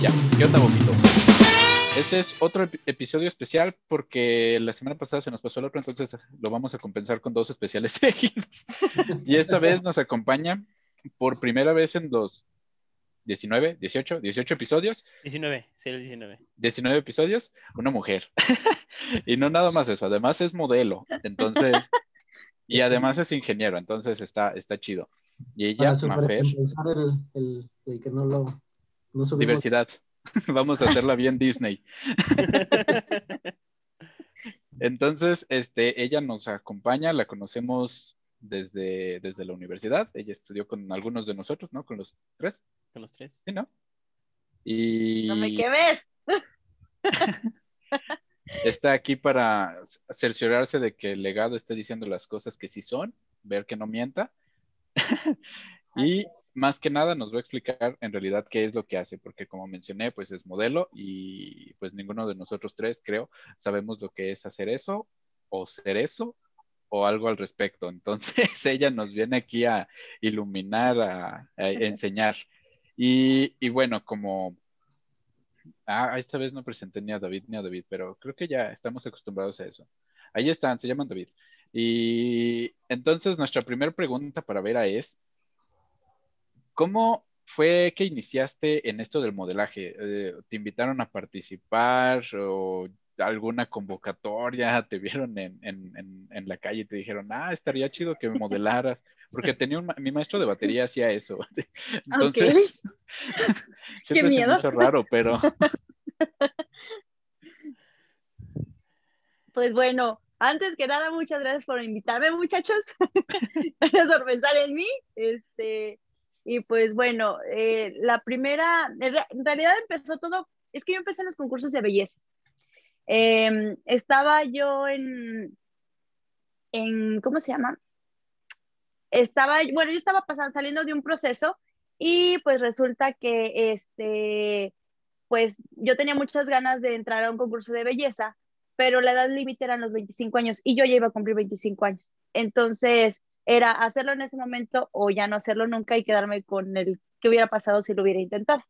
Ya, ¿qué onda, Bobito? Este es otro ep- episodio especial porque la semana pasada se nos pasó el otro, entonces lo vamos a compensar con dos especiales seguidos. Y esta vez nos acompaña por primera vez en los 19, 18, 18 episodios, 19, sí, el 19. 19 episodios, una mujer. Y no nada más eso, además es modelo, entonces, y además es ingeniero, entonces está, está chido. Y ella, Para Mafer, el, el, el que no lo no subimos. diversidad. Vamos a hacerla bien Disney. Entonces, este, ella nos acompaña, la conocemos desde, desde la universidad. Ella estudió con algunos de nosotros, ¿no? Con los tres, Con los tres. ¿sí, no? Y No me quemes. está aquí para cerciorarse de que el legado esté diciendo las cosas que sí son, ver que no mienta. y más que nada nos va a explicar en realidad qué es lo que hace, porque como mencioné, pues es modelo y pues ninguno de nosotros tres, creo, sabemos lo que es hacer eso o ser eso o algo al respecto. Entonces ella nos viene aquí a iluminar, a, a enseñar. Y, y bueno, como Ah, esta vez no presenté ni a David ni a David, pero creo que ya estamos acostumbrados a eso. Ahí están, se llaman David. Y entonces nuestra primera pregunta para Vera es, ¿cómo fue que iniciaste en esto del modelaje? Eh, ¿Te invitaron a participar o alguna convocatoria? ¿Te vieron en, en, en, en la calle y te dijeron, ah, estaría chido que me modelaras? Porque tenía un, mi maestro de batería hacía eso. Entonces, siempre se me miedo. hizo raro, pero... Pues bueno, antes que nada, muchas gracias por invitarme, muchachos. gracias por pensar en mí. Este, y pues bueno, eh, la primera, en re- en realidad empezó todo, es que yo empecé en los concursos de belleza. Em, estaba yo en, en, ¿cómo se llama? Estaba, bueno, yo estaba pasando, saliendo de un proceso y pues resulta que este, pues yo tenía muchas ganas de entrar a un concurso de belleza, pero la edad límite eran los 25 años y yo ya iba a cumplir 25 años. Entonces era hacerlo en ese momento o ya no hacerlo nunca y quedarme con el que hubiera pasado si lo hubiera intentado.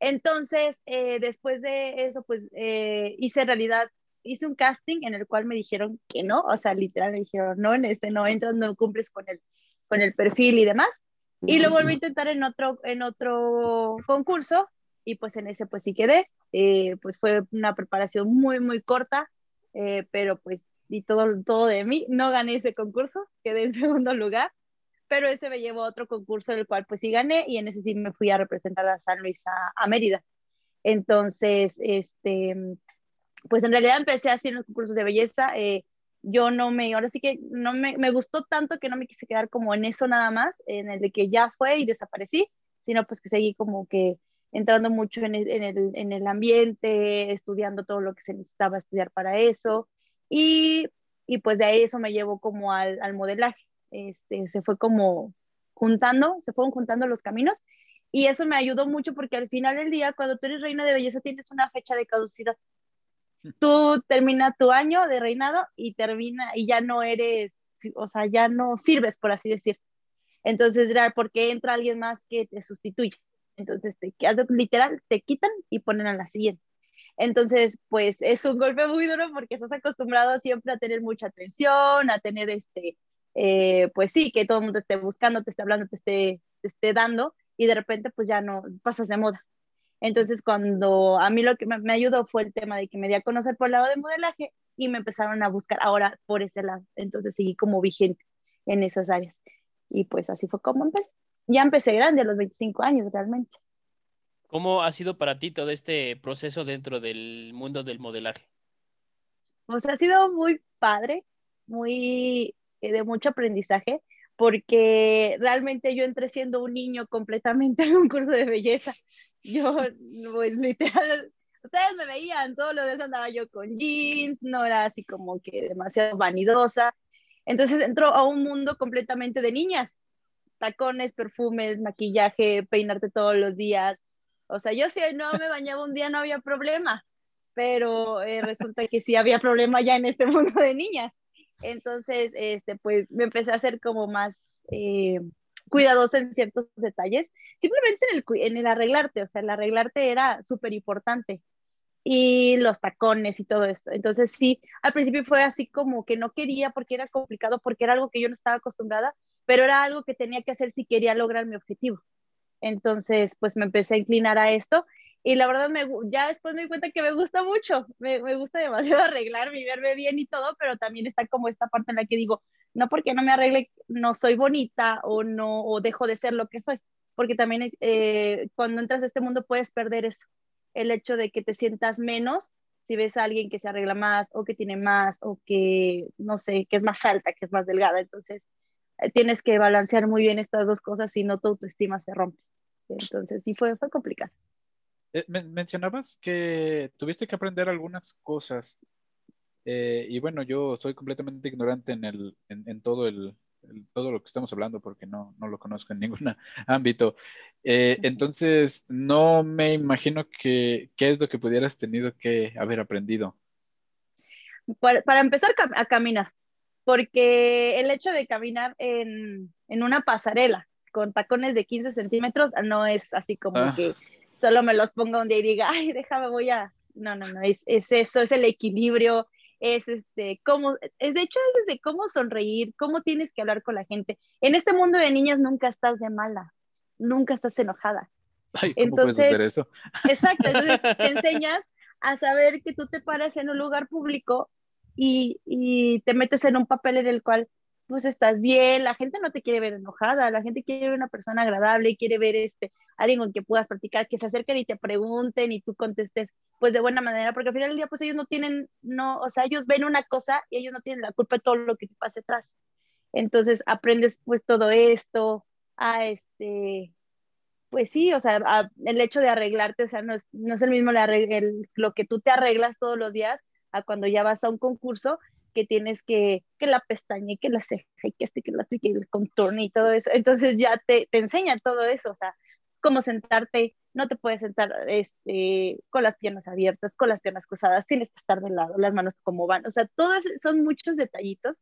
Entonces, eh, después de eso, pues eh, hice realidad, hice un casting en el cual me dijeron que no, o sea, literal me dijeron, no, en este no entras, no cumples con el, con el perfil y demás. Y lo volví a intentar en otro, en otro concurso y pues en ese pues sí quedé. Eh, pues fue una preparación muy, muy corta, eh, pero pues y todo, todo de mí. No gané ese concurso, quedé en segundo lugar, pero ese me llevó a otro concurso en el cual pues sí gané y en ese sí me fui a representar a San Luis, a, a Mérida. Entonces, este, pues en realidad empecé así en los concursos de belleza. eh, yo no me, ahora sí que no me, me gustó tanto que no me quise quedar como en eso nada más, en el de que ya fue y desaparecí, sino pues que seguí como que entrando mucho en el, en el, en el ambiente, estudiando todo lo que se necesitaba estudiar para eso. Y, y pues de ahí eso me llevó como al, al modelaje. Este, se fue como juntando, se fueron juntando los caminos. Y eso me ayudó mucho porque al final del día, cuando tú eres reina de belleza, tienes una fecha de caducidad. Tú termina tu año de reinado y termina y ya no eres, o sea, ya no sirves, por así decir. Entonces era porque entra alguien más que te sustituye. Entonces te quedas literal, te quitan y ponen a la siguiente. Entonces, pues es un golpe muy duro porque estás acostumbrado siempre a tener mucha atención, a tener este, eh, pues sí, que todo el mundo esté buscando, te esté hablando, te esté, te esté dando y de repente pues ya no pasas de moda. Entonces, cuando a mí lo que me, me ayudó fue el tema de que me di a conocer por el lado de modelaje y me empezaron a buscar ahora por ese lado. Entonces, seguí como vigente en esas áreas. Y pues así fue como empecé. Ya empecé grande a los 25 años realmente. ¿Cómo ha sido para ti todo este proceso dentro del mundo del modelaje? Sea, ha sido muy padre, muy eh, de mucho aprendizaje, porque realmente yo entré siendo un niño completamente en un curso de belleza. Yo, pues, literal, ustedes me veían, todos los días andaba yo con jeans, no era así como que demasiado vanidosa. Entonces entró a un mundo completamente de niñas, tacones, perfumes, maquillaje, peinarte todos los días. O sea, yo si no me bañaba un día no había problema, pero eh, resulta que sí había problema ya en este mundo de niñas. Entonces, este, pues me empecé a hacer como más, eh, cuidadosa en ciertos detalles, simplemente en el, en el arreglarte, o sea, el arreglarte era súper importante. Y los tacones y todo esto. Entonces sí, al principio fue así como que no quería porque era complicado, porque era algo que yo no estaba acostumbrada, pero era algo que tenía que hacer si quería lograr mi objetivo. Entonces, pues me empecé a inclinar a esto y la verdad me, ya después me di cuenta que me gusta mucho, me, me gusta demasiado arreglarme y verme bien y todo, pero también está como esta parte en la que digo, no porque no me arregle, no soy bonita o no, o dejo de ser lo que soy, porque también eh, cuando entras a este mundo puedes perder eso, el hecho de que te sientas menos si ves a alguien que se arregla más o que tiene más o que, no sé, que es más alta, que es más delgada, entonces eh, tienes que balancear muy bien estas dos cosas si no tu autoestima se rompe. Entonces sí fue, fue complicado. Eh, men- mencionabas que tuviste que aprender algunas cosas. eh, y bueno, yo soy completamente ignorante en el, en, en todo el, el- todo lo que estamos hablando porque no, no lo conozco en ningún ámbito. Eh, entonces, no me imagino que qué es lo que pudieras tenido que haber aprendido. para, para empezar a caminar, porque el hecho de caminar en, en una pasarela con tacones de 15 centímetros no es así como Ah. que solo me los ponga un día y diga, ay, déjame, voy a... No, no, no, es, es eso, es el equilibrio, es este, cómo, es de hecho es desde cómo sonreír, cómo tienes que hablar con la gente. En este mundo de niñas nunca estás de mala, nunca estás enojada. Ay, ¿cómo puedes Entonces- hacer eso? Exacto, entonces te enseñas a saber que tú te paras en un lugar público y, y te metes en un papel en el cual pues estás bien, la gente no te quiere ver enojada, la gente quiere ver una persona agradable, quiere ver este, alguien con quien puedas practicar, que se acerquen y te pregunten y tú contestes pues de buena manera, porque al final del día pues ellos no tienen, no, o sea, ellos ven una cosa y ellos no tienen la culpa de todo lo que te pase atrás. Entonces aprendes pues todo esto, a este, pues sí, o sea, el hecho de arreglarte, o sea, no es, no es el mismo lo que tú te arreglas todos los días a cuando ya vas a un concurso que tienes que, que la pestaña y que la ceja y que este, que la que el contorno y todo eso. Entonces ya te, te enseña todo eso, o sea, cómo sentarte, no te puedes sentar este, con las piernas abiertas, con las piernas cruzadas, tienes que estar de lado, las manos como van, o sea, todos son muchos detallitos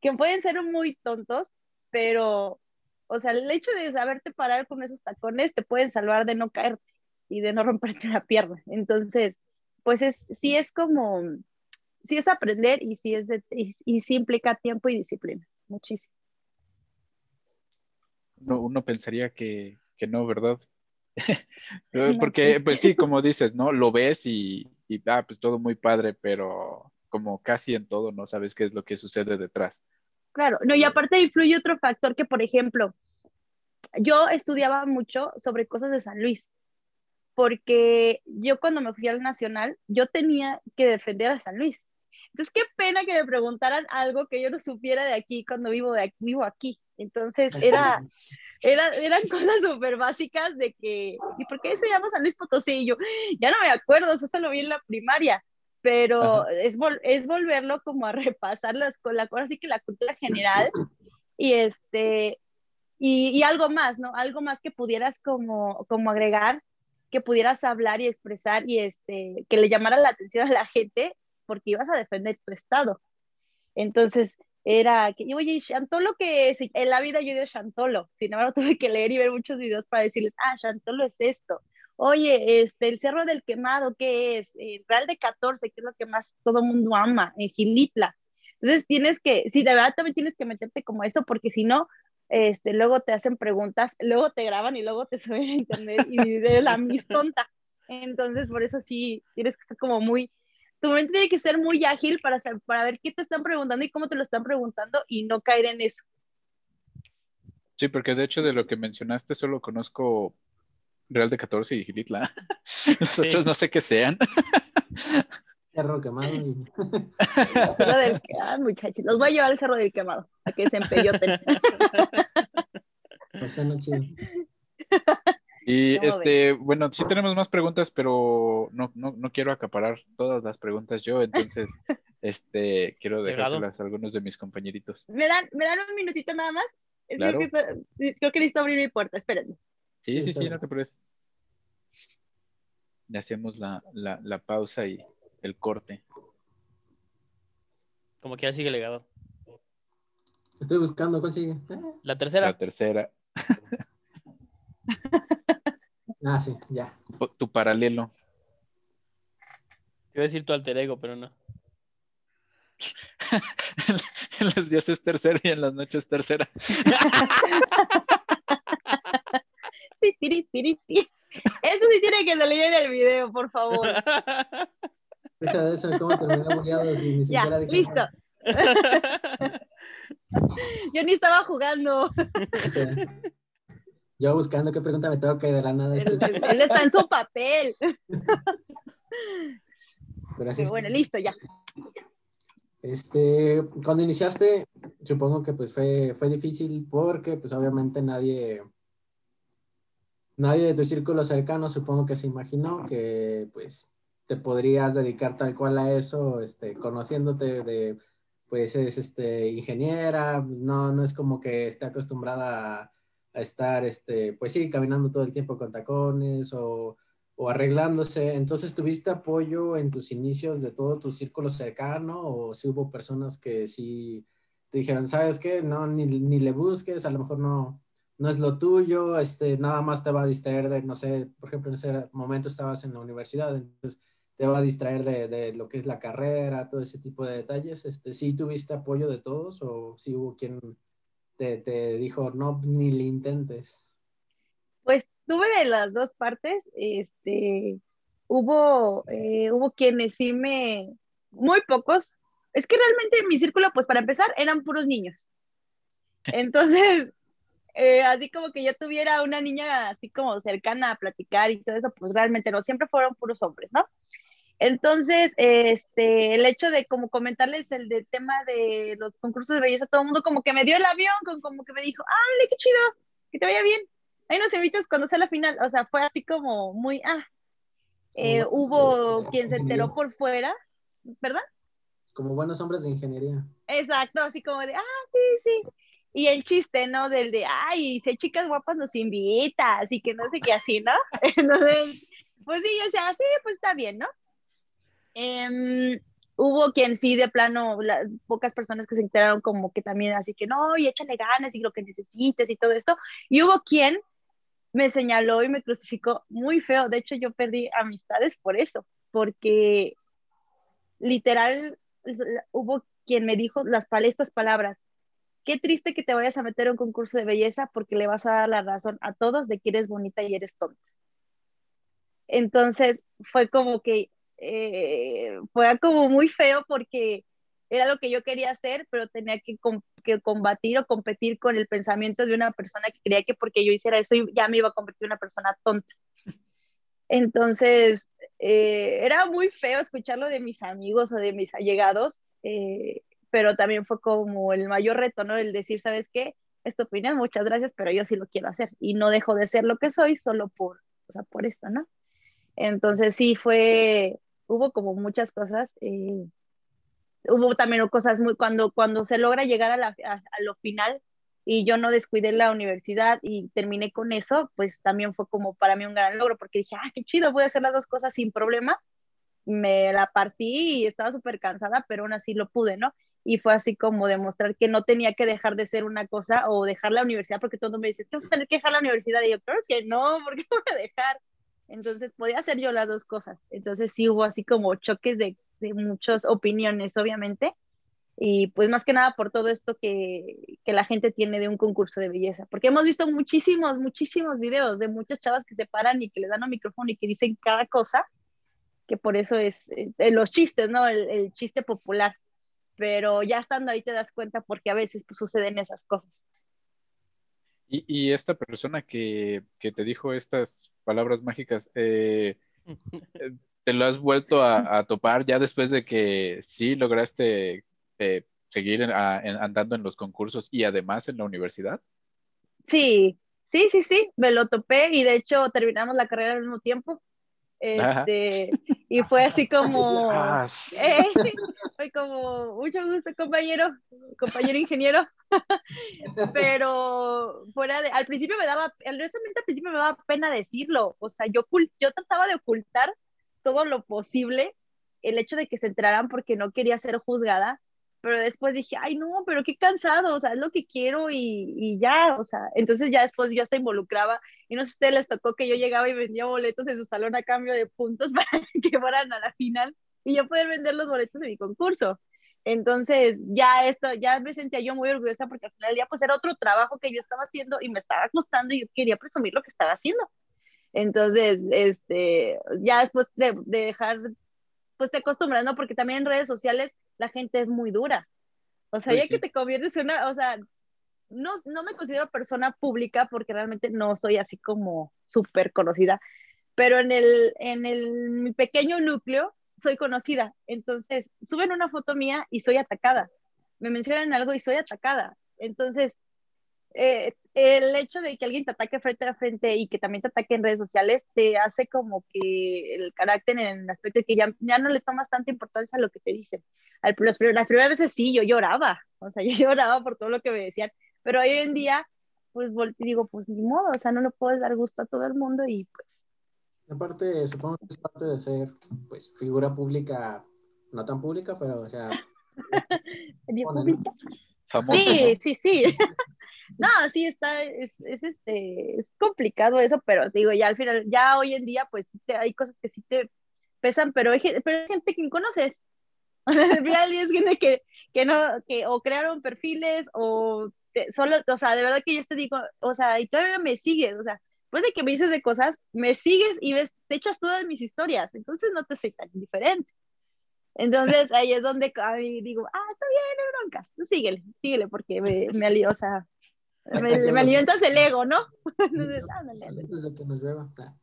que pueden ser muy tontos, pero, o sea, el hecho de saberte parar con esos tacones te pueden salvar de no caerte y de no romperte la pierna. Entonces, pues es, sí es como, sí es aprender y sí, es de- y, y sí implica tiempo y disciplina, muchísimo. Uno, uno pensaría que, que no, ¿verdad? Porque, pues sí, como dices, ¿no? Lo ves y, y ah, pues todo muy padre, pero como casi en todo no sabes qué es lo que sucede detrás. Claro, no, y aparte influye otro factor que, por ejemplo, yo estudiaba mucho sobre cosas de San Luis, porque yo cuando me fui al Nacional, yo tenía que defender a San Luis. Entonces, qué pena que me preguntaran algo que yo no supiera de aquí cuando vivo, de aquí, vivo aquí. Entonces, era, era, eran cosas súper básicas de que, ¿y por qué se llama San Luis Potosí? Y yo, ya no me acuerdo, eso solo vi en la primaria, pero es, vol- es volverlo como a repasar las, con la cosa, así que la cultura general y este, y, y algo más, ¿no? Algo más que pudieras como, como agregar, que pudieras hablar y expresar y este, que le llamara la atención a la gente porque ibas a defender tu estado. Entonces, era que, oye, Chantolo, que es? En la vida yo digo Chantolo, sin embargo tuve que leer y ver muchos videos para decirles, ah, Chantolo es esto. Oye, este, el Cerro del Quemado, ¿qué es? El Real de 14, que es lo que más todo mundo ama, en Gilitla. Entonces tienes que, sí, de verdad también tienes que meterte como esto, porque si no, este, luego te hacen preguntas, luego te graban y luego te suben a internet y de la mis tonta. Entonces, por eso sí, tienes que estar como muy, tu mente tiene que ser muy ágil para, saber- para ver qué te están preguntando y cómo te lo están preguntando y no caer en eso. Sí, porque de hecho de lo que mencionaste solo conozco Real de 14 y Gilitla. Los otros Sí. no sé qué sean. Cerro quemado y cerro del que- ah, muchachos, los voy a llevar al cerro del quemado, a que se empelloten. pues chido. Y ¿Cómo este, bueno, sí tenemos más preguntas, pero no, no, no quiero acaparar todas las preguntas yo, entonces este quiero dejárselas a algunos de mis compañeritos. ¿Me dan, ¿Me dan un minutito nada más? Es Claro. creo que, creo que necesito abrir mi puerta, espérenme. Sí, Sí, sí, no te preocupes. Le hacemos la, la, la pausa y el corte. Como que ya sigue legado. Estoy buscando, ¿cuál sigue? Eh, La tercera. La tercera. Ah, sí, ya. Tu paralelo. Te iba a decir tu alter ego, pero no. en los días es tercero y en las noches tercera. Eso sí tiene que salir en el video, por favor. Deja de eso, cómo terminar bugueados y ni Ya, dije listo. Yo ni estaba jugando. Yo buscando qué pregunta me toca y de la nada. Él, está en su papel. Pero así Pero es. bueno, listo, ya. Este, cuando iniciaste, supongo que pues fue, fue difícil porque pues obviamente nadie, nadie de tu círculo cercano supongo que se imaginó que pues te podrías dedicar tal cual a eso, este, conociéndote de, pues es este, ingeniera, no, no es como que esté acostumbrada a, a estar, este, pues sí, caminando todo el tiempo con tacones o o arreglándose. Entonces, ¿tuviste apoyo en tus inicios de todo tu círculo cercano o si hubo personas que sí te dijeron, sabes qué, no, ni, ni le busques, a lo mejor no, no es lo tuyo, este, nada más te va a distraer de, no sé, por ejemplo, en ese momento estabas en la universidad, entonces te va a distraer de, de lo que es la carrera, todo ese tipo de detalles. Este, ¿Sí tuviste apoyo de todos o sí hubo quien te, te dijo, no, ni le intentes? Pues tuve de las dos partes. Este, hubo, eh, hubo quienes sí me, muy pocos. Es que realmente en mi círculo, pues para empezar, eran puros niños. Entonces, eh, así como que yo tuviera una niña así como cercana a platicar y todo eso, pues realmente no, siempre fueron puros hombres, ¿no? Entonces, este, el hecho de como comentarles el del tema de los concursos de belleza, todo el mundo como que me dio el avión, con, como que me dijo, ¡ay, qué chido! Que te vaya bien. Ahí nos invitas cuando sea la final. O sea, fue así como muy, ah, eh, hubo buenos quien se enteró por fuera, ¿verdad? Como buenos hombres de ingeniería. Exacto, así como de, ah, sí, sí. Y el chiste, ¿no? Del de, ay, si hay chicas guapas nos invitas y que no sé qué así, ¿no? Entonces, pues sí, yo decía, sí, pues está bien, ¿no? Em, hubo quien sí, de plano, la- pocas personas que se enteraron como que también, así que no, y échale ganas y lo que necesites y todo esto. Y hubo quien me señaló y me crucificó muy feo. De hecho, yo perdí amistades por eso, porque literal hubo quien me dijo las estas palabras. Qué triste que te vayas a meter a un concurso de belleza porque le vas a dar la razón a todos de que eres bonita y eres tonta. Entonces fue como que eh, fue como muy feo porque era lo que yo quería hacer, pero tenía que, com- que combatir o competir con el pensamiento de una persona que creía que porque yo hiciera eso ya me iba a convertir en una persona tonta. Entonces, eh, era muy feo escucharlo de mis amigos o de mis allegados, eh, pero también fue como el mayor reto, ¿no? El decir, ¿sabes qué? Es tu opinión, muchas gracias, pero yo sí lo quiero hacer y no dejo de ser lo que soy solo por, o sea, por esto, ¿no? Entonces sí fue, hubo como muchas cosas, eh, hubo también cosas muy, cuando, cuando se logra llegar a, la, a, a lo final y yo no descuidé la universidad y terminé con eso, pues también fue como para mí un gran logro, porque dije, ah, qué chido, voy a hacer las dos cosas sin problema. Me la partí y estaba súper cansada, pero aún así lo pude, ¿no? Y fue así como demostrar que no tenía que dejar de ser una cosa o dejar la universidad, porque todo me dice, es que vas a tener que dejar la universidad. Y yo, creo que no, ¿por qué voy a dejar? Entonces podía hacer yo las dos cosas. Entonces sí hubo así como choques de, de muchas opiniones, obviamente. Y pues más que nada por todo esto que, que, la gente tiene de un concurso de belleza. Porque hemos visto muchísimos, muchísimos videos de muchas chavas que se paran y que les dan un micrófono y que dicen cada cosa, que por eso es eh, los chistes, ¿no? El, el, chiste popular. Pero ya estando ahí te das cuenta porque a veces pues, suceden esas cosas. Y, esta persona que, que, te dijo estas palabras mágicas, eh, ¿te lo has vuelto a, topar ya después de que sí lograste eh, seguir andando en los concursos y además en la universidad? Sí, sí, sí, sí, me lo topé y de hecho terminamos la carrera al mismo tiempo. Este, y fue así como, eh, fue como, mucho gusto compañero, compañero ingeniero, pero fuera de, al principio me daba, honestamente al principio me daba pena decirlo, o sea, yo, yo trataba de ocultar todo lo posible, el hecho de que se enteraran porque no quería ser juzgada, pero después dije, ay, no, pero qué cansado, o sea, es lo que quiero y, y ya, o sea, entonces ya después yo se involucraba y no sé si ustedes les tocó que yo llegaba y vendía boletos en su salón a cambio de puntos para que fueran a la final y yo poder vender los boletos en mi concurso. Entonces, ya esto, ya me sentía yo muy orgullosa porque al final del día, pues era otro trabajo que yo estaba haciendo y me estaba costando y yo quería presumir lo que estaba haciendo. Entonces, este, ya después de, de dejar, pues te acostumbrando porque también en redes sociales la gente es muy dura. O sea, Uy, ya sí. que te conviertes en una, o sea, no, no me considero persona pública porque realmente no soy así como súper conocida, pero en el, en el mi pequeño núcleo soy conocida. Entonces, suben una foto mía y soy atacada. Me mencionan algo y soy atacada. Entonces, eh, el hecho de que alguien te ataque frente a frente y que también te ataque en redes sociales te hace como que el carácter en el aspecto de que ya, ya no le tomas tanta importancia a lo que te dicen. Al, los, las primeras veces sí, yo lloraba, o sea, yo lloraba por todo lo que me decían, pero hoy en día, pues digo, pues ni modo, o sea, no le puedes dar gusto a todo el mundo y pues Aparte, supongo que es parte de ser, pues, figura pública, no tan pública, pero, o sea, bien Pone, ¿no? pública. Famoso, Sí, sí, sí. No, sí está, es, es, este, es complicado eso, pero digo, ya al final, ya hoy en día, pues te- hay cosas que sí te pesan, pero hay, pero hay gente que conoces. Es gente que, que no, que o crearon perfiles o solo, o sea, de verdad que yo te digo, o sea, y todavía me sigues, o sea, después de que me dices de cosas, me sigues y ves, te echas todas mis historias, entonces no te soy tan indiferente. Entonces ahí es donde a mí digo, ah, está bien, no bronca, tú síguele, síguele, porque me, me, o sea, me, me alimentas el ego, ¿no? Entonces, pues, antes de que nos llueva, ah,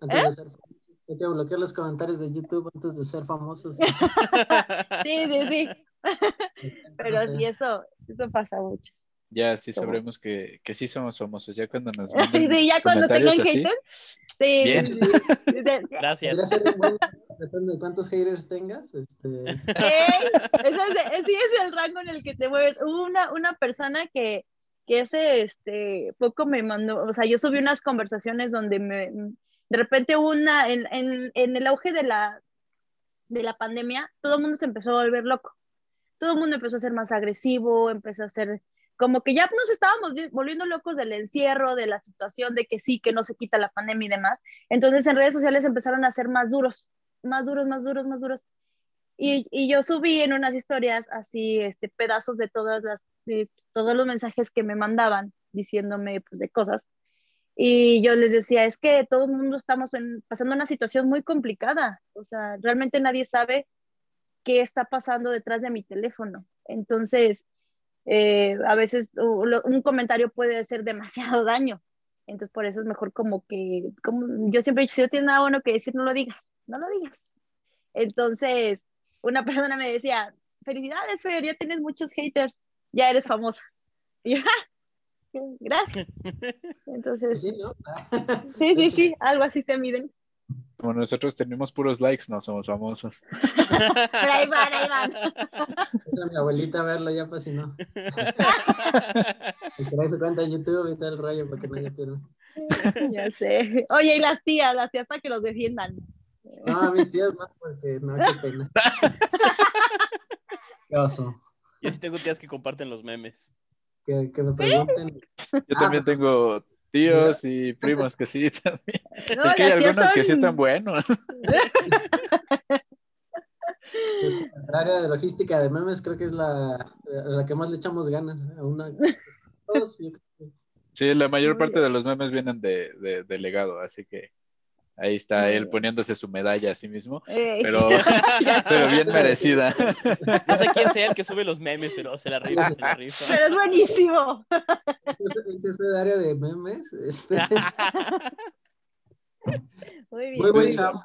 antes de ser famosos, hay que bloquear los comentarios de YouTube antes de ser famosos. Sí, sí, sí, pero sí, eso, eso pasa mucho. Ya sí ¿Cómo? sabremos que, que sí somos famosos. Ya cuando nos Sí, manden ya cuando tengan así, haters, sí, Bien. sí, sí, sí, sí. Gracias. Depende de cuántos haters tengas. Este, Ey, ese es, sí es el rango en el que te mueves. Hubo una, una persona que, que ese este, poco me mandó, o sea, yo subí unas conversaciones donde me, de repente una, en, en, en el auge de la, de la pandemia, todo el mundo se empezó a volver loco. Todo el mundo empezó a ser más agresivo, empezó a ser como que ya nos estábamos vi- volviendo locos del encierro, de la situación de que sí, que no se quita la pandemia y demás. Entonces en redes sociales empezaron a ser más duros, más duros, más duros, más duros. Y, y yo subí en unas historias así, este, pedazos de todas las, de todos los mensajes que me mandaban diciéndome pues, de cosas. Y yo les decía, es que todo el mundo estamos en- pasando una situación muy complicada. O sea, realmente nadie sabe qué está pasando detrás de mi teléfono. Entonces, eh, a veces un comentario puede hacer demasiado daño. Entonces, por eso es mejor como que, como yo siempre he dicho, si no tienes nada bueno que decir, no lo digas, no lo digas. Entonces, una persona me decía, felicidades, Fer, ya tienes muchos haters, ya eres famosa. Y yo, "Ah, gracias. pues Entonces, sí, ¿no? sí, sí, sí, algo así se miden. como nosotros tenemos puros likes, no somos famosos. Pero ahí van, ahí van. Esa mi abuelita a verlo ya, pues si no. Y crear su cuenta en YouTube y todo el rollo para que no haya. Ya sé. Oye, y las tías, las tías para que los defiendan. No, mis tías no, porque no, qué pena. Qué oso. Yo sí tengo tías que comparten los memes. Que, que me pregunten. Yo Ah. también tengo tíos y primos que sí también. No, es que hay algunos que sí están buenos. Es que nuestra área de logística de memes creo que es la, la que más le echamos ganas. ¿eh? A una, todos, yo creo que- Sí, la mayor parte de los memes vienen de, de, de legado, así que ahí está él poniéndose su medalla a sí mismo, pero, bien merecida. No sé quién sea el que sube los memes, pero se la rifa, se la rifa. Pero es buenísimo. el jefe de área de memes. Este, Muy bien. muy buen chavo.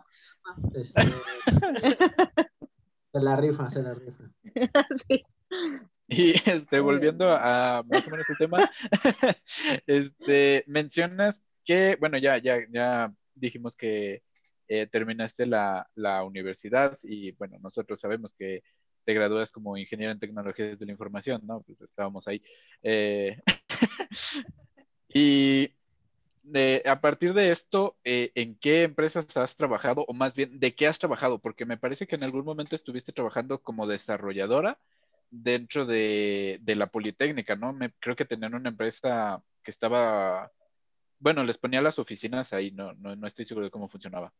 Este, se la rifa, se la rifa. Sí. Y este, volviendo a más o menos el tema, este, mencionas que, bueno, ya, ya, ya dijimos que eh, terminaste la, la universidad y bueno, nosotros sabemos que te gradúas como ingeniero en tecnologías de la información, ¿no? Pues estábamos ahí. Eh, y de- a partir de esto, eh, ¿en qué empresas has trabajado o más bien, de qué has trabajado? Porque me parece que en algún momento estuviste trabajando como desarrolladora dentro de, de la Politécnica, ¿no? Me, creo que tenían una empresa que estaba, bueno, les ponía las oficinas ahí, no, no, no estoy seguro de cómo funcionaba.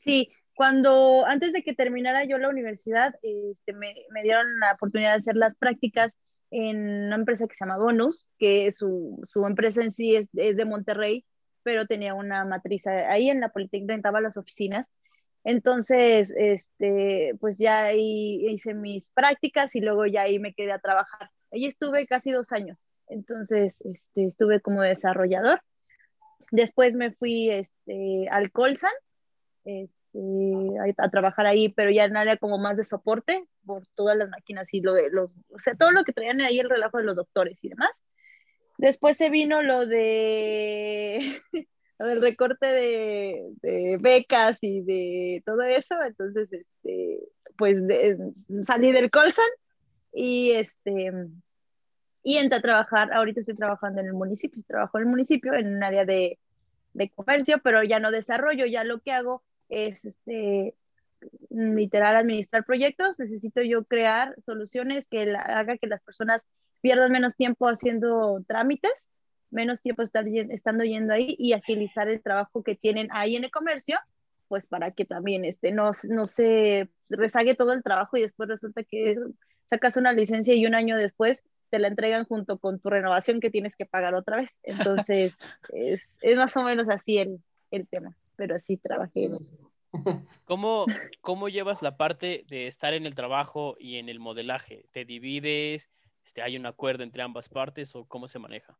Sí, cuando antes de que terminara yo la universidad, este, me, me, dieron la oportunidad de hacer las prácticas en una empresa que se llama Bonus, que su, su empresa en sí es, es, de Monterrey, pero tenía una matriz ahí en la Politécnica, estaba las oficinas. Entonces, este, pues ya ahí hice mis prácticas y luego ya ahí me quedé a trabajar. Ahí estuve casi dos años. Entonces, este, estuve como desarrollador. Después me fui este, al Colsan este, a, trabajar ahí, pero ya en área como más de soporte por todas las máquinas y lo de los, o sea, todo lo que traían ahí el relajo de los doctores y demás. Después se vino lo de del recorte de, becas y de todo eso, entonces, este, pues salí del Colsan y este, y entré a trabajar, ahorita estoy trabajando en el municipio, trabajo en el municipio en un área de, de comercio, pero ya no desarrollo, ya lo que hago es, este, literal, administrar proyectos, necesito yo crear soluciones que la, haga que las personas pierdan menos tiempo haciendo trámites menos tiempo estar estando yendo ahí y agilizar el trabajo que tienen ahí en el comercio, pues para que también este, no, no se rezague todo el trabajo y después resulta que sacas una licencia y un año después te la entregan junto con tu renovación que tienes que pagar otra vez. Entonces, es, es, más o menos así el, el tema, pero así trabajé. ¿Cómo, ¿Cómo llevas la parte de estar en el trabajo y en el modelaje? ¿Te divides? Este, ¿Hay un acuerdo entre ambas partes o cómo se maneja?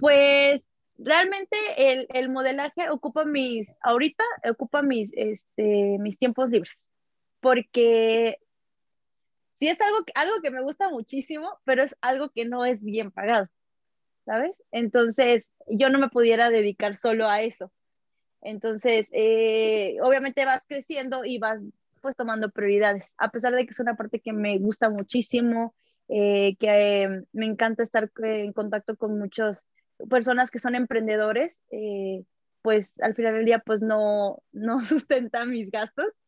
Pues realmente el, el, modelaje ocupa mis, ahorita ocupa mis, este, mis tiempos libres, porque sí es algo, algo que me gusta muchísimo, pero es algo que no es bien pagado, ¿sabes? Entonces yo no me pudiera dedicar solo a eso. Entonces, eh, obviamente vas creciendo y vas pues tomando prioridades, a pesar de que es una parte que me gusta muchísimo, eh, que eh, me encanta estar en contacto con muchos personas que son emprendedores, eh, pues al final del día pues no, no sustenta mis gastos.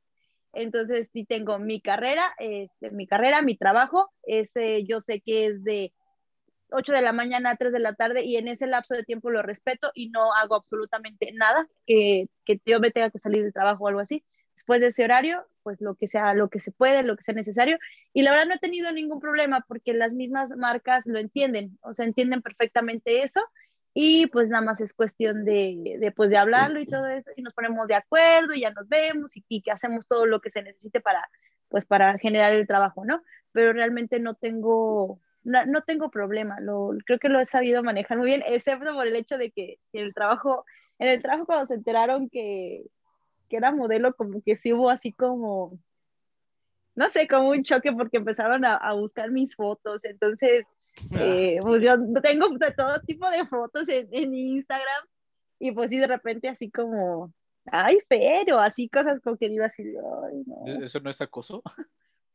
Entonces sí tengo mi carrera, este, mi carrera, mi trabajo, ese yo sé que es de 8 de la mañana a 3 de la tarde y en ese lapso de tiempo lo respeto y no hago absolutamente nada que, que yo me tenga que salir del trabajo o algo así. Después de ese horario, pues lo que sea, lo que se puede, lo que sea necesario. Y la verdad no he tenido ningún problema porque las mismas marcas lo entienden, o sea, entienden perfectamente eso y pues nada más es cuestión de, de, pues, de hablarlo y todo eso y nos ponemos de acuerdo y ya nos vemos y, y, que hacemos todo lo que se necesite para pues para generar el trabajo, ¿no? Pero realmente no tengo no, no tengo problema, lo, creo que lo he sabido manejar muy bien, excepto por el hecho de que en el trabajo, en el trabajo cuando se enteraron que, que era modelo, como que sí hubo así como, no sé, como un choque porque empezaron a, a buscar mis fotos, entonces eh, pues yo tengo de todo tipo de fotos en, en, Instagram y pues sí de repente así como, ay, pero así cosas como que digo así, ay, no. ¿E-, ¿Eso no es acoso?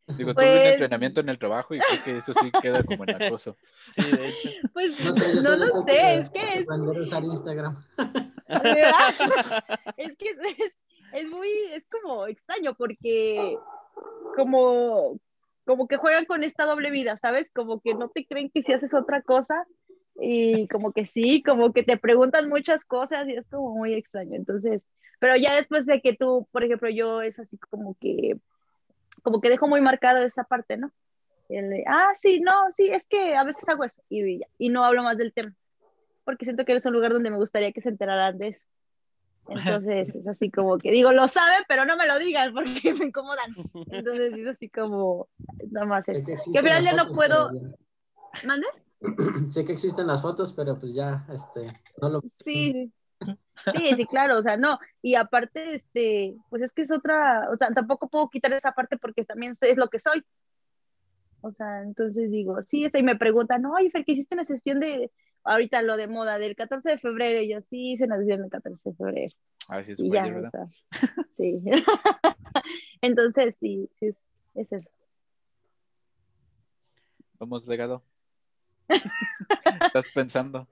Digo, pues... tuve un entrenamiento en el trabajo y creo que eso sí queda como en acoso. Sí, de hecho. Pues no, sé, no lo sé, que es que es... usar Instagram. es que es, es muy, es como extraño porque como como que juegan con esta doble vida, ¿sabes? Como que no te creen que si haces otra cosa y como que sí, como que te preguntan muchas cosas y es como muy extraño. Entonces, pero ya después de que tú, por ejemplo, yo es así como que, como que dejo muy marcado esa parte, ¿no? El ah, sí, no, sí, es que a veces hago eso y, y no hablo más del tema, porque siento que es un lugar donde me gustaría que se enteraran de eso. Entonces es así como que digo, lo saben, pero no me lo digan porque me incomodan. Entonces es así como, nada más es. Que, que al final ya no puedo. ¿Mande? Sé que existen las fotos, pero pues ya, este, no lo. Sí, sí, sí, claro, o sea, no. Y aparte, este, pues es que es otra, o sea, tampoco puedo quitar esa parte porque también es lo que soy. O sea, entonces digo, sí, este, y me preguntan, oye, Fer, que hiciste una sesión de, ahorita lo de moda del 14 de febrero, y yo sí hice una sesión el 14 de febrero. Ah, sí, es y ya, ¿verdad? O sea, sí. Entonces, sí, sí, es, es eso. Vamos, legado. Estás pensando.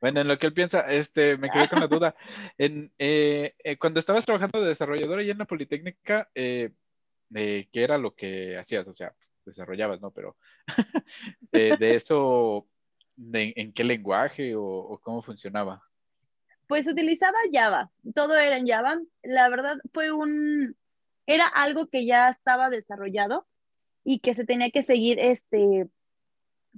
Bueno, en lo que él piensa, este, me quedé con la duda. En, eh, eh, cuando estabas trabajando de desarrollador ahí en la Politécnica, eh, ¿qué era lo que hacías? O sea, desarrollabas, ¿no? Pero de eso, de- ¿en qué lenguaje o, o cómo funcionaba? Pues utilizaba Java, todo era en Java. La verdad fue un, era algo que ya estaba desarrollado y que se tenía que seguir, este,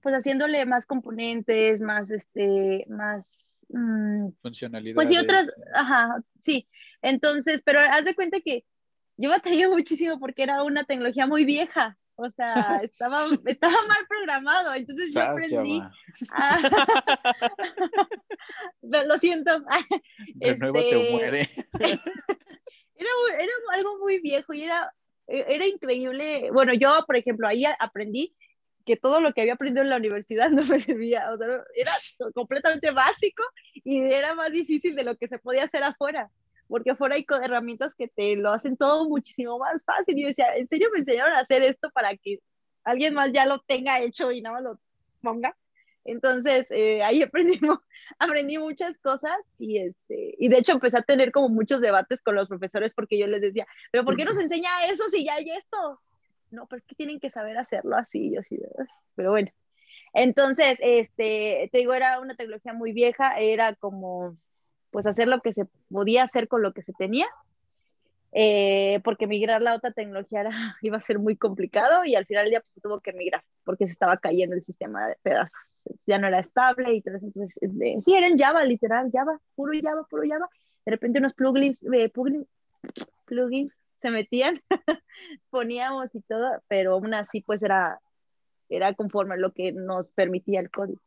pues haciéndole más componentes, más, este, más, mm, Funcionalidades. pues sí, otras, ajá, sí. Entonces, pero haz de cuenta que yo batallé muchísimo porque era una tecnología muy vieja. O sea, estaba, estaba mal programado. Entonces yo aprendí. A- Lo siento. De nuevo te Este, muere. Era, era algo muy viejo y era, e, era increíble. Bueno, yo, por ejemplo, ahí aprendí que todo lo que había aprendido en la universidad no me servía. O sea, era completamente básico y era más difícil de lo que se podía hacer afuera. Porque afuera hay herramientas que te lo hacen todo muchísimo más fácil. Y yo decía, ¿en serio me enseñaron a hacer esto para que alguien más ya lo tenga hecho y nada más lo ponga? Entonces, eh, ahí aprendí, mu- aprendí muchas cosas y, este, y de hecho empecé a tener como muchos debates con los profesores porque yo les decía, pero ¿por qué nos enseña eso si ya hay esto? No, pero es que tienen que saber hacerlo así, yo así, pero bueno. Entonces, este, te digo, era una tecnología muy vieja, era como, pues hacer lo que se podía hacer con lo que se tenía, eh, porque migrar la otra tecnología era- iba a ser muy complicado y al final día pues, tuvo que migrar porque se estaba cayendo el sistema de pedazos, ya no era estable y todo eso, entonces, de- sí, era en Java, literal, Java, puro Java, puro Java, de repente unos plugins, eh, plugins, plugins se metían, poníamos y todo, pero aún así pues era, era conforme a lo que nos permitía el código.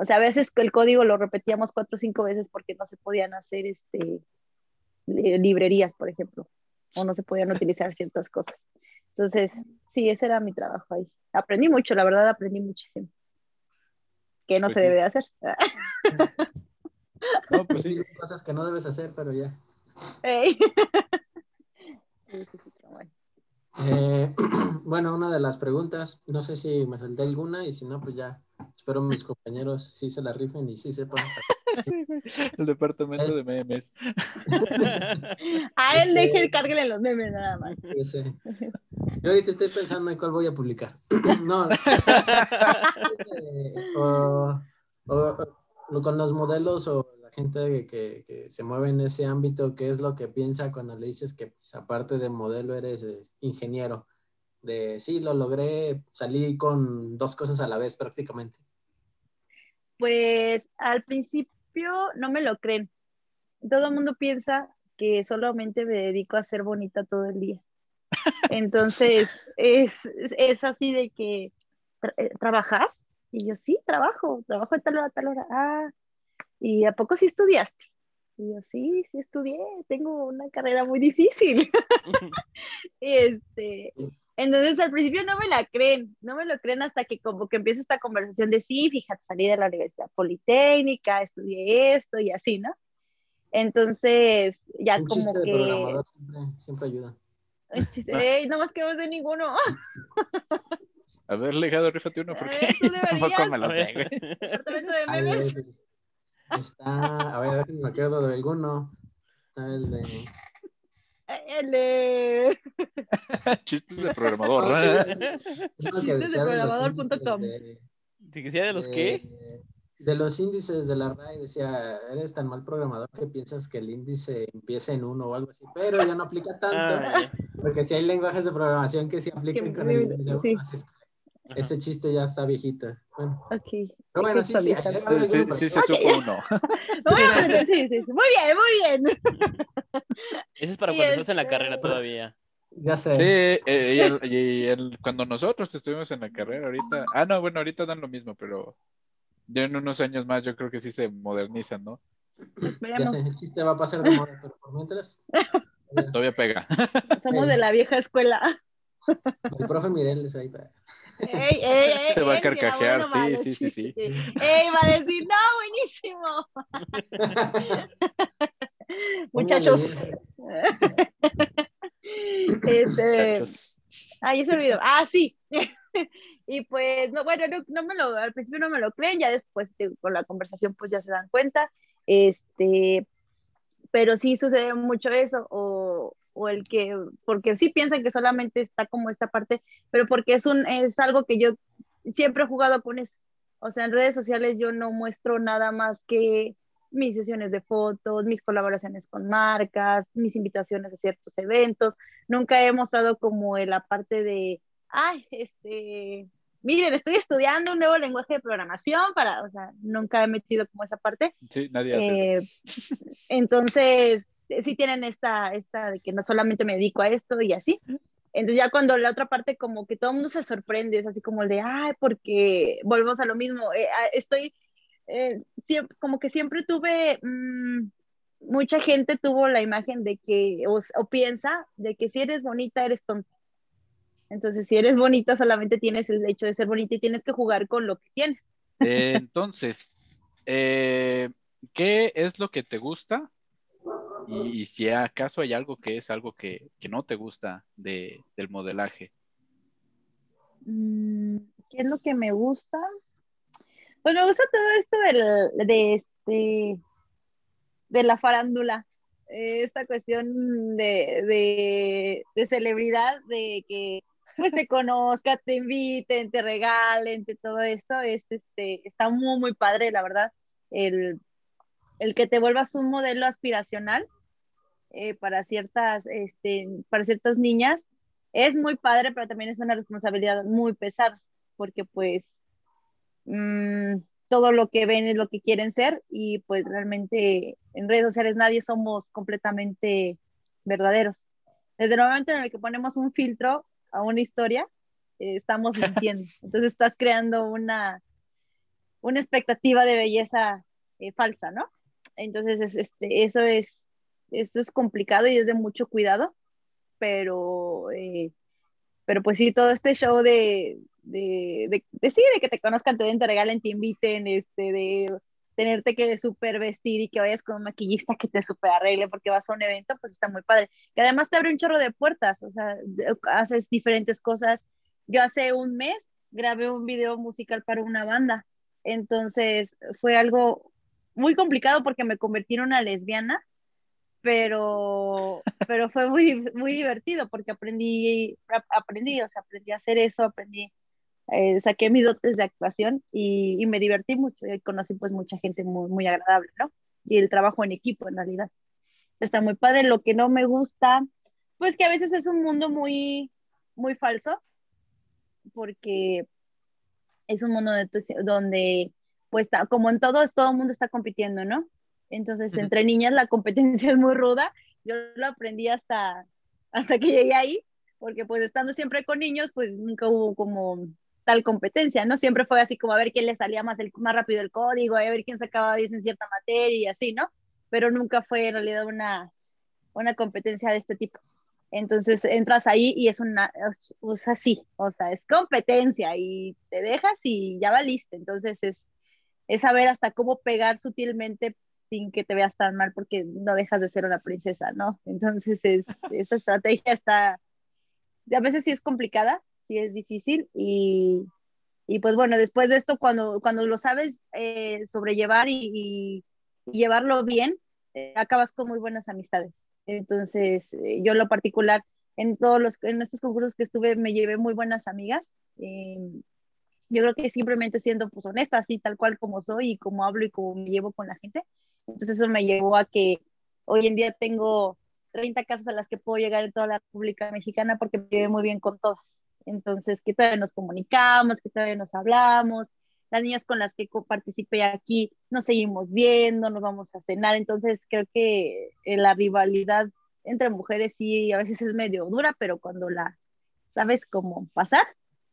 O sea, a veces el código lo repetíamos cuatro o cinco veces porque no se podían hacer este, li- librerías, por ejemplo, o no se podían utilizar ciertas cosas. Entonces, sí, ese era mi trabajo ahí. Aprendí mucho, la verdad, aprendí muchísimo. Que no Pues se sí. debe de hacer. No, pues sí. Cosas que no debes hacer, pero ya. Ey. Sí, sí, sí, pero bueno. Eh, bueno, una de las preguntas, no sé si me salté alguna y si no, pues ya espero mis compañeros sí se la rifen y sí sepan. sacar. El departamento de memes. A él Este- deje cárguele los memes nada más. Yo ahorita estoy pensando en cuál voy a publicar. no. o, o- con los modelos o la gente que, que- que se mueve en ese ámbito, ¿qué es lo que piensa cuando le dices que pues, aparte de modelo eres eh, ingeniero? De sí, lo logré, salí con dos cosas a la vez prácticamente. Pues al principio no me lo creen. Todo el mundo piensa que solamente me dedico a ser bonita todo el día. Entonces, es, es- así de que, "Tra- eh, ¿trabajas? Y yo, sí, trabajo, trabajo de tal hora a tal hora. Ah, ¿y a poco sí estudiaste? Y yo, sí, sí estudié, tengo una carrera muy difícil. Este, entonces al principio no me la creen, no me lo creen hasta que como que empieza esta conversación de sí, fíjate, salí de la Universidad Politécnica, estudié esto y así, ¿no? Entonces, ya Un como chiste de que... programador siempre, siempre ayuda. Ey, no más que no sé ninguno. A ver, legado, rífate uno porque tampoco me lo A sé, ver. güey. Departamento de memes. pues, Está, a ver, déjenme me acuerdo de alguno. Está el de. De- Chistes de programador. ¿eh? sí, Chistes de los programador.com. de- ¿De que sea de los de- qué? De los índices de la RAI decía, eres tan mal programador que piensas que el índice empieza en uno o algo así, pero ya no aplica tanto, Ah, porque si hay lenguajes de programación que sí aplican Que- con el índice sí. uno, así es que ese chiste ya está viejito. Bueno, Ok. pero bueno, sí, sí, hay Sí, sí, se supo uno. Muy bien, muy bien. Ese es para cuando estás en la este- carrera todavía. Ya sé. Sí, eh, y el- y el- cuando nosotros estuvimos en la carrera ahorita, ah, no, bueno, ahorita dan lo mismo, pero ya en unos años más yo creo que sí se modernizan, ¿no? Ya sé, el chiste va a pasar de moda, pero por mientras. Todavía pega. Somos de la vieja escuela. El profe Mireles ahí para. Ey, ey, ey, Te va a carcajear, bueno, sí, sí, sí, sí. Ey, va a decir, no, buenísimo. Muchachos. Este, Muchachos. ah, ya se olvidó. Ah, sí. y pues, no, bueno, no, no me lo, al principio no me lo creen, ya después te- con la conversación pues ya se dan cuenta. Este, pero sí sucede mucho eso, o, o el que, porque sí piensan que solamente está como esta parte, pero porque es, un, es algo que yo siempre he jugado con eso. O sea, en redes sociales yo no muestro nada más que mis sesiones de fotos, mis colaboraciones con marcas, mis invitaciones a ciertos eventos. Nunca he mostrado como la parte de, ay, este, miren, estoy estudiando un nuevo lenguaje de programación para, o sea, nunca he metido como esa parte. Sí, nadie hace. Eh, entonces, sí tienen esta, esta de que no solamente me dedico a esto y así. Entonces ya cuando la otra parte como que todo el mundo se sorprende, es así como el de, ay, porque volvemos a lo mismo, eh, ah, estoy, eh, siempre, como que siempre tuve, mm, mucha gente tuvo la imagen de que, o, o, piensa de que si eres bonita, eres tonta. Entonces, si eres bonita, solamente tienes el hecho de ser bonita y tienes que jugar con lo que tienes. entonces, eh, ¿qué es lo que te gusta y, si acaso hay algo que es algo que, no te gusta de, del modelaje. Mm, ¿Qué es lo que me gusta? Pues me gusta todo esto del, de este de la farándula. Eh, esta cuestión de, de, celebridad, de que pues te conozca, te inviten, te regalen, te todo esto, es este, está muy, muy padre, la verdad. El, el que te vuelvas un modelo aspiracional eh, para, ciertas, este, para ciertas niñas es muy padre, pero también es una responsabilidad muy pesada, porque pues mm, todo lo que ven es lo que quieren ser y pues realmente en redes sociales nadie somos completamente verdaderos. Desde el momento en el que ponemos un filtro a una historia, eh, estamos mintiendo. Entonces estás creando una, una expectativa de belleza eh, falsa, ¿no? Entonces, este, eso es, esto es complicado y es de mucho cuidado, pero, eh, pero pues sí, todo este show de, de, de, de, sí, de que te conozcan, te den, te regalen, te inviten, este, de tenerte que super vestir y que vayas con un maquillista que te super arregle porque vas a un evento, pues está muy padre. Que además te abre un chorro de puertas, o sea, haces diferentes cosas. Yo hace un mes grabé un video musical para una banda, entonces fue algo muy complicado porque me convertí en una lesbiana, pero, pero fue muy, muy divertido porque aprendí, aprendí, o sea, aprendí a hacer eso, aprendí, eh, saqué mis dotes de actuación y, y, me divertí mucho y conocí pues mucha gente muy, muy agradable, ¿no? Y el trabajo en equipo en realidad. Está muy padre. Lo que no me gusta, pues que a veces es un mundo muy, muy falso, porque es un mundo donde pues como en todo, todo el mundo está compitiendo, ¿no? Entonces, entre niñas la competencia es muy ruda. Yo lo aprendí hasta, hasta que llegué ahí, porque pues estando siempre con niños, pues nunca hubo como tal competencia, ¿no? Siempre fue así como a ver quién le salía más, el, más rápido el código, a ver quién sacaba 10 en cierta materia y así, ¿no? Pero nunca fue en realidad una, una competencia de este tipo. Entonces entras ahí y es una, o sea, sí, o sea, es competencia y te dejas y ya valiste. Entonces es, es saber hasta cómo pegar sutilmente sin que te veas tan mal porque no dejas de ser una princesa, ¿no? Entonces, es, esta estrategia está, a veces sí es complicada, es difícil y, y pues bueno, después de esto, cuando, cuando lo sabes eh, sobrellevar y, llevarlo bien, eh, acabas con muy buenas amistades. Entonces, eh, yo lo particular, en todos los, en estos concursos que estuve, me llevé muy buenas amigas yo creo que simplemente siendo pues honesta, así tal cual como soy y como hablo y como me llevo con la gente. Entonces eso me llevó a que hoy en día tengo 30 casas a las que puedo llegar en toda la República Mexicana porque me llevo muy bien con todas. Entonces, que todavía nos comunicamos, que todavía nos hablamos. Las niñas con las que participé aquí nos seguimos viendo, nos vamos a cenar. Entonces, creo que eh, la rivalidad entre mujeres sí a veces es medio dura, pero cuando la sabes cómo pasar,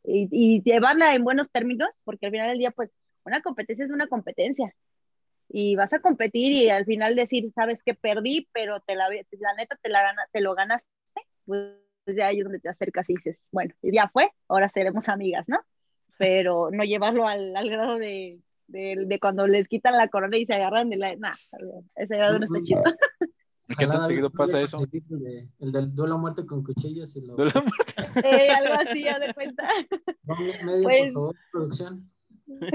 y, llevarla en buenos términos, porque al final del día, pues, una competencia es una competencia. Y vas a competir y al final decir, sabes que perdí, pero te la, la neta te, la te lo ganaste, pues ya ahí es donde te acercas y dices, bueno, ya fue, ahora seremos amigas, ¿no? Pero no llevarlo al, al grado de, de, de, cuando les quitan la corona y se agarran de la... Nah, ese grado no está chido. ¿Qué tan seguido pasa eso? el del duelo a muerte con cuchillos y lo... ¿Duelo a muerte? Eh, algo así, ya de cuenta. medio, pues, por favor, producción.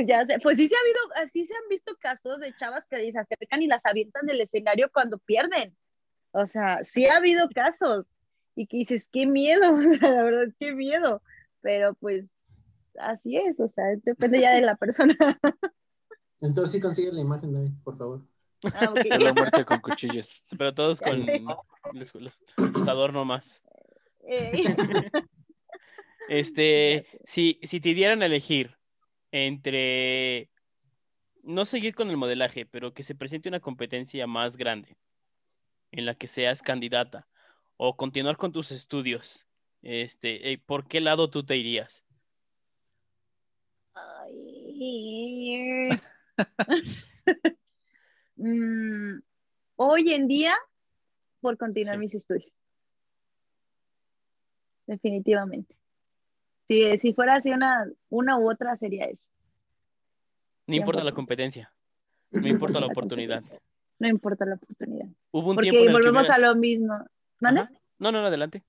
Ya sé, pues sí se ha habido, así se han visto casos de chavas que se acercan y las avientan del escenario cuando pierden. O sea, sí ha habido casos y que dices, qué miedo, o sea, la verdad, qué miedo, pero pues así es, o sea, depende ya de la persona. Entonces sí consigue la imagen, David, por favor. Ah, ok. De la muerte con cuchillos. Pero todos con los, los- asustador nomás. Este, si, si te dieran a elegir entre no seguir con el modelaje, pero que se presente una competencia más grande en la que seas candidata o continuar con tus estudios, este, eh, ¿por qué lado tú te irías? ay. Mm, hoy en día, por continuar Sí. mis estudios. Definitivamente. Si, si fuera así una, una u otra, sería eso. No importa la 100%. competencia, no importa la oportunidad. No importa la oportunidad. Hubo un Porque tiempo en el que volvemos a lo mismo. ¿Mande? No, no, no, adelante.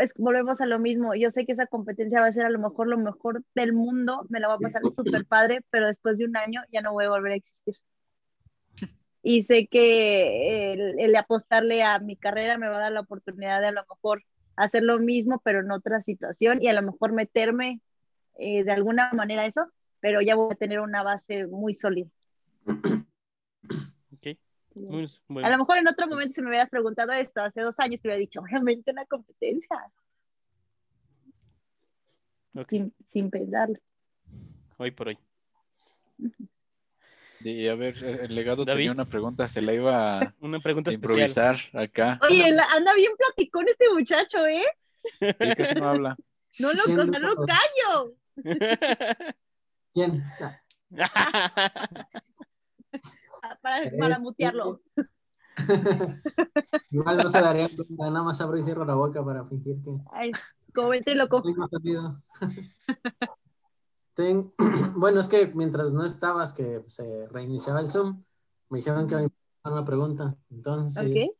es- volvemos a lo mismo. Yo sé que esa competencia va a ser a lo mejor lo mejor del mundo, me la va a pasar súper padre, pero después de un año ya no voy a volver a existir. Y sé que el, el apostarle a mi carrera me va a dar la oportunidad de a lo mejor hacer lo mismo, pero en otra situación y a lo mejor meterme eh, de alguna manera a eso, pero ya voy a tener una base muy sólida. Ok, muy bueno. A lo mejor en otro momento si me hubieras preguntado esto hace dos años te hubiera dicho, obviamente una competencia, sin, sin pensarlo. Hoy por hoy. Y a ver, eh, el legado David. tenía una pregunta, se la iba a Una pregunta especial. improvisar acá. Oye, la- anda bien platicón este muchacho, ¿eh? Sí, casi no habla. No lo, ¿Quién o sea, no callo. ¿Quién? Para, para mutearlo. Igual no se daría cuenta, nada más abro y cierro la boca para fingir que Ay, comente loco. tengo sonido. Ten- Bueno, es que mientras no estabas, que se reiniciaba el Zoom, me dijeron que me iban a hacer una pregunta. Entonces,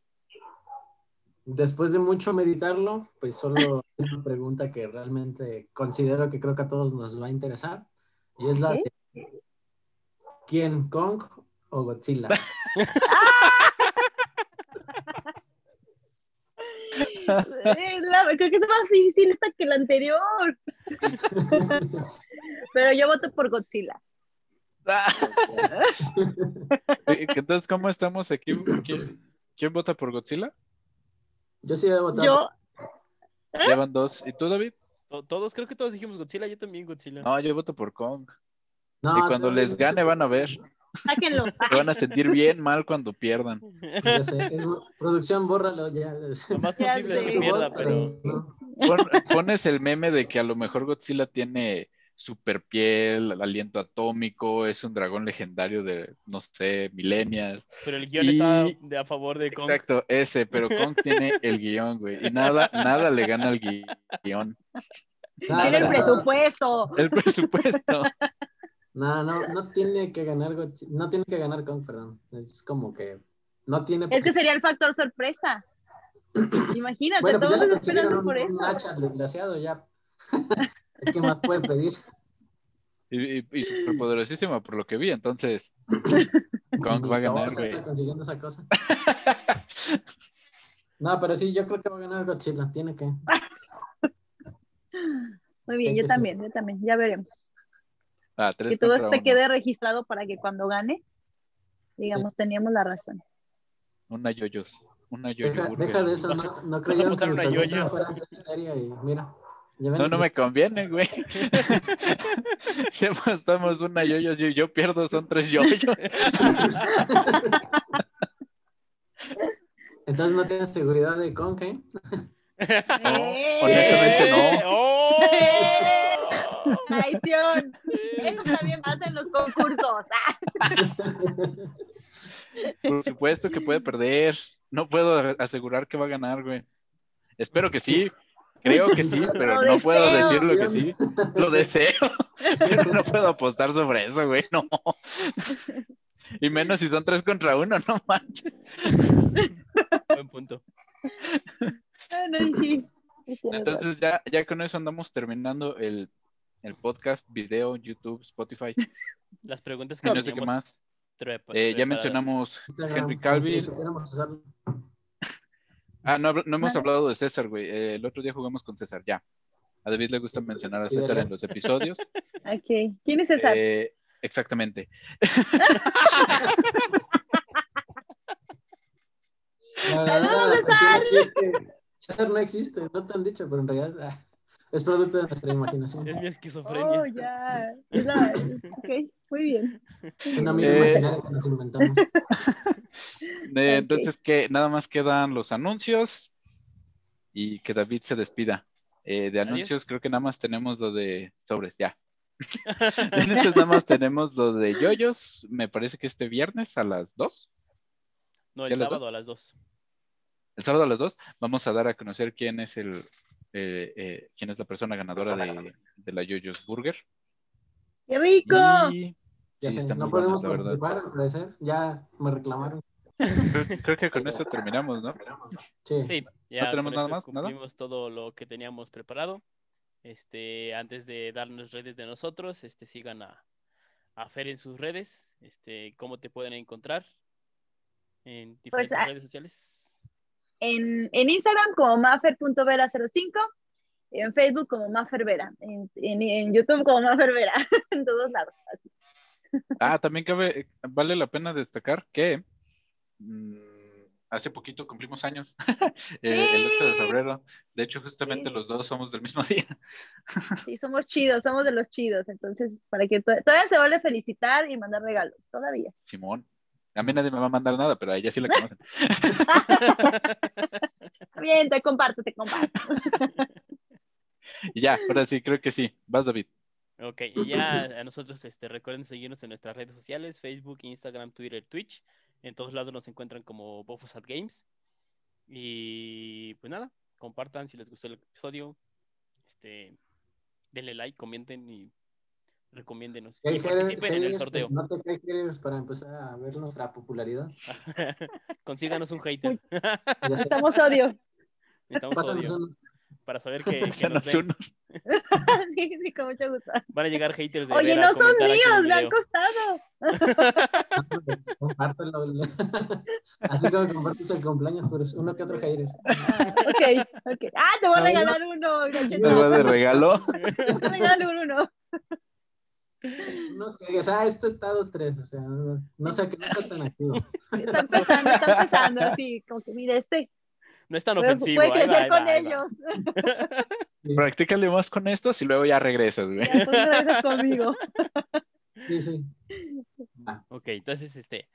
después de mucho meditarlo, pues solo una pregunta que realmente considero que creo que a todos nos va a interesar. Y es la de ¿quién, Kong o Godzilla? Eh, la- creo que es más difícil esta que la anterior. Pero yo voto por Godzilla. Eh, Entonces, ¿cómo estamos aquí? ¿Quién, quién vota por Godzilla? Yo sí voy a votar. Yo, Ya van dos. ¿Y tú, David? To- Todos, creo que todos dijimos Godzilla, yo también Godzilla. No, yo voto por Kong. No, y cuando no, les es- gane van a ver. Sáquenlo. Se van a sentir bien mal cuando pierdan. Ya sé, es producción, bórralo ya. Lo más Ya posible es mierda, voz, pero no. Pon- pones el meme de que a lo mejor Godzilla tiene super piel, aliento atómico, es un dragón legendario de, no sé, milenias. pero el guion Y- está de, a favor de Kong. Exacto, ese, pero Kong tiene el guion, güey. Y nada, nada le gana al gui- guion. Tiene el presupuesto. El presupuesto. No, no, no tiene que ganar no tiene que ganar Kong, perdón. Es como que no tiene Es que sería el factor sorpresa. Imagínate, Bueno, pues todos esperando por un, un eso. hacha desgraciado, ya. ¿Qué más puede pedir? Y, y, y superpoderosísima por lo que vi, entonces Kong va a ganar, consiguiendo esa cosa. No, pero sí, yo creo que va a ganar Godzilla, tiene que. Muy bien, Hay yo que también, yo también. Ya veremos. Ah, tres Que todo esto uno. quede registrado para que cuando gane, digamos, teníamos la razón. Una yoyos. Una yoyo Deja, de eso, no, no creyeron que una yoyo. seria y mira. No, no me conviene, güey. si apostamos una yoyo, yo, yo pierdo, son tres yoyos. Entonces no tienes seguridad de ¿eh? ¡Eh! honestamente no. ¡Oh! Traición. Eso también pasa en los concursos. Por supuesto que puede perder. No puedo asegurar que va a ganar, güey. Espero que sí. Creo que sí, pero Lo no puedo deseo. decirlo que sí. Lo deseo. Pero no puedo apostar sobre eso, güey. No. Y menos si son tres contra uno, no manches. Buen punto. Entonces ya, ya con eso andamos terminando el, el podcast, video, YouTube, Spotify Las preguntas que no sé qué más. trepa- Eh, ya mencionamos Instagram, Henry Calvin. Ah, no, no hemos hablado de César, güey. Eh, el otro día jugamos con César, ya. A David le gusta mencionar a César en los episodios. Ok. ¿Quién es César? Eh, exactamente. ¡Saludos, que César no existe, no te han dicho, pero en realidad ah, es producto de nuestra imaginación. Es mi esquizofrenia. Oh, ya. Es la... Ok, muy bien. Es una amiga Eh, imaginaria que nos inventamos. Eh. Entonces, que nada más quedan los anuncios y que David se despida. Eh, de anuncios, creo que nada más tenemos lo de sobres, ya. De anuncios, nada más tenemos lo de yoyos. Me parece que este viernes a las 2. No, ¿Sí el a las sábado a las 2. El sábado a las 2 vamos a dar a conocer quién es el eh, eh, quién es la persona ganadora de, de la Yoyos Burger. ¡Qué rico! Y Ya sí, sé, no buenas, podemos participar, al parecer. Ya me reclamaron. Creo, que con eso terminamos, ¿no? Sí. Sí, ya tenemos nada más? ¿Nada? cumplimos todo lo que teníamos preparado. Este, antes de darnos redes de nosotros, este, sigan a, a Fer en sus redes. Este, ¿cómo te pueden encontrar? En diferentes ah, redes sociales. En, en Instagram como mafer.vera05, en Facebook como mafervera, en, en, en YouTube como mafervera, en todos lados. así. Ah, también cabe, vale la pena destacar que mm, hace poquito cumplimos años, eh, el 8 de febrero. De hecho, justamente Sí. los dos somos del mismo día. Sí, somos chidos, somos de los chidos. Entonces, para que to- todavía se vale felicitar y mandar regalos, todavía. Simón. A mí nadie me va a mandar nada, pero a ella sí la conocen. Bien, te comparto, te comparto. Y ya, ahora sí, creo que sí. Vas, David. Ok, y ya a nosotros este, recuerden seguirnos en nuestras redes sociales, Facebook, Instagram, Twitter, Twitch. En todos lados nos encuentran como Bofos at Games. Y pues nada, compartan si les gustó el episodio. Este, denle like, comenten y recomiéndenos. Y participen en el haters, sorteo. pues no te haters para empezar a ver nuestra popularidad. Consíganos un hater. Necesitamos odio. Necesitamos pásanos odio unos- para saber que, que nos ven. unos. Sí, sí, con mucho gusto. Van a llegar haters de Oye, Vera no son míos, me han costado. compártelo. Así como compartes el cumpleaños, pero es uno que otro hater. Ah, ok, ok. Ah, te voy a regalar uno, Me gachete. va de regalo. Te voy a regalar uno. No sé, ah, esto está dos, tres, o sea, no, sé que no sea tan activo. Está empezando, está empezando, así, como que mira, este No es tan ofensivo. puede crecer ahí va, con ahí va. ellos. Practícale más con estos y luego ya regresas, güey. Ya, después regresas conmigo. Sí, sí. Ok, entonces este.